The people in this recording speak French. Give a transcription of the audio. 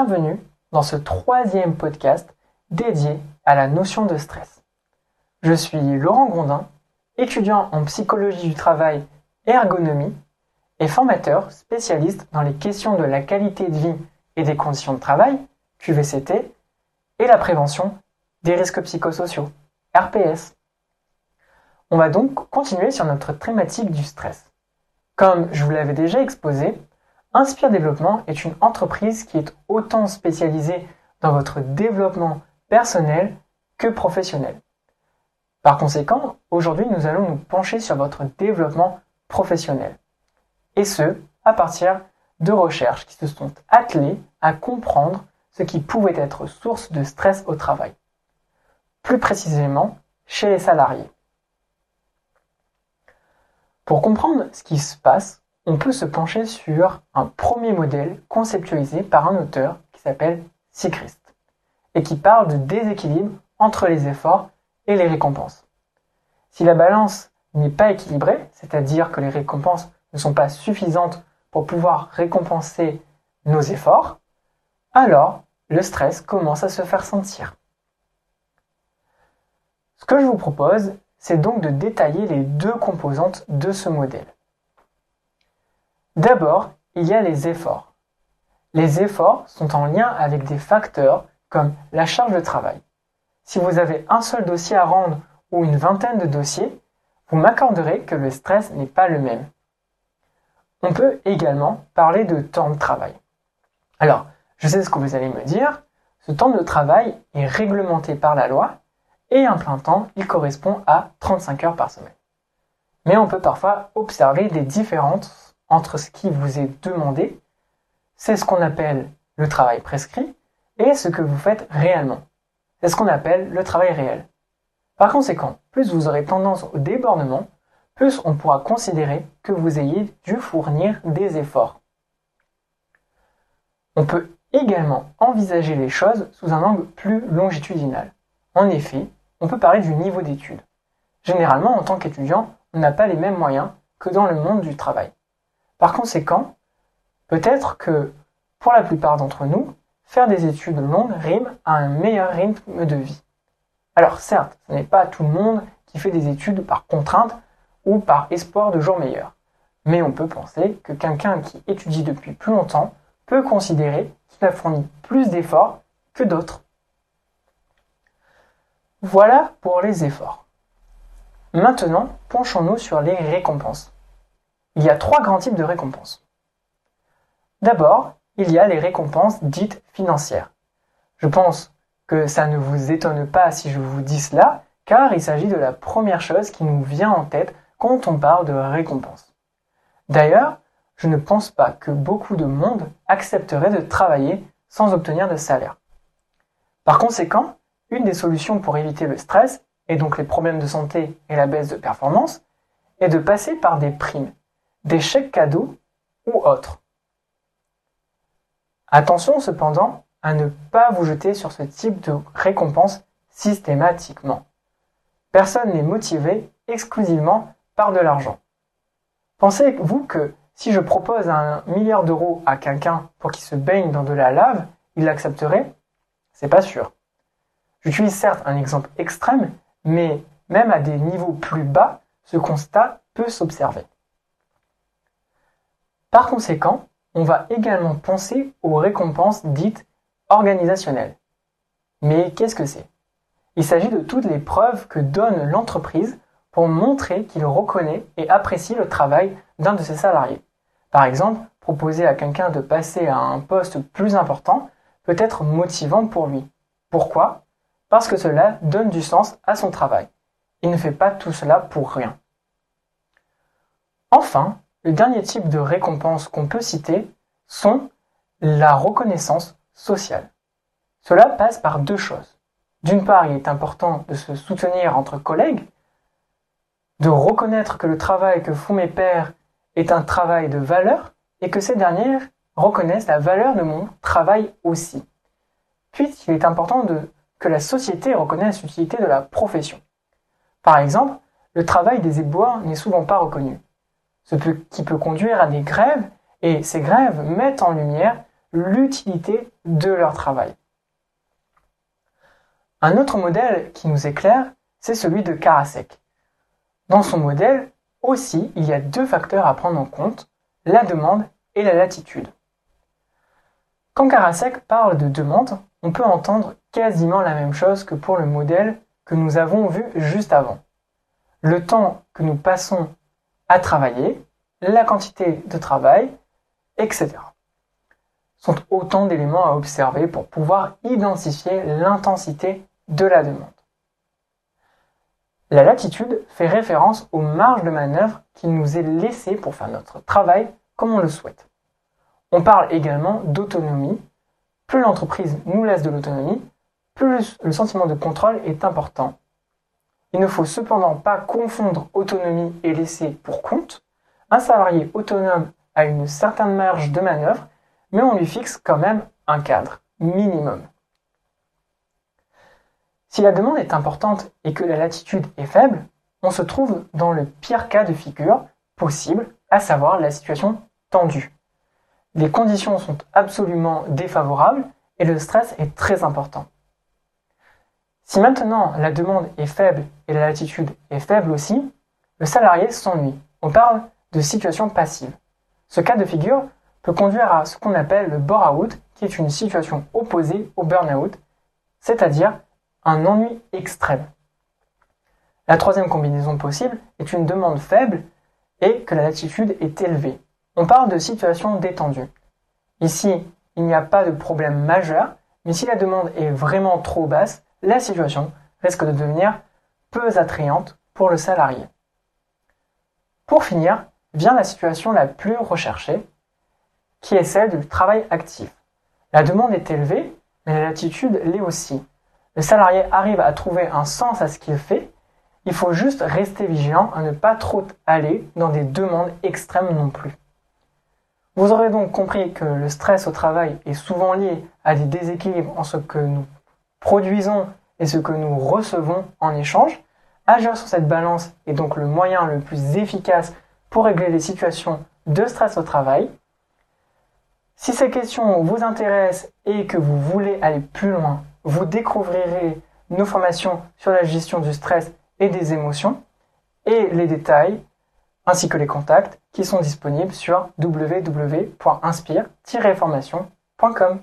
Bienvenue dans ce troisième podcast dédié à la notion de stress. Je suis Laurent Grondin, étudiant en psychologie du travail et ergonomie et formateur spécialiste dans les questions de la qualité de vie et des conditions de travail, QVCT, et la prévention des risques psychosociaux, RPS. On va donc continuer sur notre thématique du stress. Comme je vous l'avais déjà exposé, Inspire Développement est une entreprise qui est autant spécialisée dans votre développement personnel que professionnel. Par conséquent, aujourd'hui, nous allons nous pencher sur votre développement professionnel. Et ce, à partir de recherches qui se sont attelées à comprendre ce qui pouvait être source de stress au travail. Plus précisément, chez les salariés. Pour comprendre ce qui se passe, on peut se pencher sur un premier modèle conceptualisé par un auteur qui s'appelle Sigrist et qui parle de déséquilibre entre les efforts et les récompenses. Si la balance n'est pas équilibrée, c'est-à-dire que les récompenses ne sont pas suffisantes pour pouvoir récompenser nos efforts, alors le stress commence à se faire sentir. Ce que je vous propose, c'est donc de détailler les deux composantes de ce modèle. D'abord, il y a les efforts. Les efforts sont en lien avec des facteurs comme la charge de travail. Si vous avez un seul dossier à rendre ou une vingtaine de dossiers, vous m'accorderez que le stress n'est pas le même. On peut également parler de temps de travail. Alors, je sais ce que vous allez me dire, ce temps de travail est réglementé par la loi et un plein temps, il correspond à 35 heures par semaine. Mais on peut parfois observer des différences entre ce qui vous est demandé, c'est ce qu'on appelle le travail prescrit, et ce que vous faites réellement. C'est ce qu'on appelle le travail réel. Par conséquent, plus vous aurez tendance au débordement, plus on pourra considérer que vous ayez dû fournir des efforts. On peut également envisager les choses sous un angle plus longitudinal. En effet, on peut parler du niveau d'études. Généralement, en tant qu'étudiant, on n'a pas les mêmes moyens que dans le monde du travail. Par conséquent, peut-être que pour la plupart d'entre nous, faire des études longues rime à un meilleur rythme de vie. Alors certes, ce n'est pas tout le monde qui fait des études par contrainte ou par espoir de jours meilleurs. Mais on peut penser que quelqu'un qui étudie depuis plus longtemps peut considérer qu'il a fourni plus d'efforts que d'autres. Voilà pour les efforts. Maintenant, penchons-nous sur les récompenses. Il y a trois grands types de récompenses. D'abord, il y a les récompenses dites financières. Je pense que ça ne vous étonne pas si je vous dis cela, car il s'agit de la première chose qui nous vient en tête quand on parle de récompenses. D'ailleurs, je ne pense pas que beaucoup de monde accepterait de travailler sans obtenir de salaire. Par conséquent, une des solutions pour éviter le stress, et donc les problèmes de santé et la baisse de performance, est de passer par des primes des chèques cadeaux ou autres. Attention cependant à ne pas vous jeter sur ce type de récompense systématiquement. Personne n'est motivé exclusivement par de l'argent. Pensez-vous que si je propose un milliard d'euros à quelqu'un pour qu'il se baigne dans de la lave, il l'accepterait? C'est pas sûr. J'utilise certes un exemple extrême, mais même à des niveaux plus bas, ce constat peut s'observer. Par conséquent, on va également penser aux récompenses dites organisationnelles. Mais qu'est-ce que c'est? Il s'agit de toutes les preuves que donne l'entreprise pour montrer qu'il reconnaît et apprécie le travail d'un de ses salariés. Par exemple, proposer à quelqu'un de passer à un poste plus important peut être motivant pour lui. Pourquoi? Parce que cela donne du sens à son travail. Il ne fait pas tout cela pour rien. Enfin, le dernier type de récompense qu'on peut citer sont la reconnaissance sociale. Cela passe par deux choses. D'une part, il est important de se soutenir entre collègues, de reconnaître que le travail que font mes pairs est un travail de valeur et que ces dernières reconnaissent la valeur de mon travail aussi. Puis, il est important que la société reconnaisse l'utilité de la profession. Par exemple, le travail des éboueurs n'est souvent pas reconnu ce qui peut conduire à des grèves, et ces grèves mettent en lumière l'utilité de leur travail. Un autre modèle qui nous éclaire, c'est celui de Karasek. Dans son modèle, aussi, il y a deux facteurs à prendre en compte, la demande et la latitude. Quand Karasek parle de demande, on peut entendre quasiment la même chose que pour le modèle que nous avons vu juste avant. Le temps que nous passons à travailler, la quantité de travail, etc. sont autant d'éléments à observer pour pouvoir identifier l'intensité de la demande. La latitude fait référence aux marges de manœuvre qui nous est laissée pour faire notre travail comme on le souhaite. On parle également d'autonomie. Plus l'entreprise nous laisse de l'autonomie, plus le sentiment de contrôle est important. Il ne faut cependant pas confondre autonomie et laisser pour compte. Un salarié autonome a une certaine marge de manœuvre, mais on lui fixe quand même un cadre minimum. Si la demande est importante et que la latitude est faible, on se trouve dans le pire cas de figure possible, à savoir la situation tendue. Les conditions sont absolument défavorables et le stress est très important. Si maintenant la demande est faible et la latitude est faible aussi, le salarié s'ennuie. On parle de situation passive. Ce cas de figure peut conduire à ce qu'on appelle le bore-out, qui est une situation opposée au burn-out, c'est-à-dire un ennui extrême. La troisième combinaison possible est une demande faible et que la latitude est élevée. On parle de situation détendue. Ici, il n'y a pas de problème majeur, mais si la demande est vraiment trop basse, la situation risque de devenir peu attrayante pour le salarié. Pour finir, vient la situation la plus recherchée, qui est celle du travail actif. La demande est élevée, mais la latitude l'est aussi le salarié arrive à trouver un sens à ce qu'il fait, il faut juste rester vigilant à ne pas trop aller dans des demandes extrêmes non plus. Vous aurez donc compris que le stress au travail est souvent lié à des déséquilibres en ce que nous produisons et ce que nous recevons en échange. Agir sur cette balance est donc le moyen le plus efficace pour régler les situations de stress au travail. Si ces questions vous intéressent et que vous voulez aller plus loin, vous découvrirez nos formations sur la gestion du stress et des émotions et les détails ainsi que les contacts qui sont disponibles sur www.inspire-formation.com.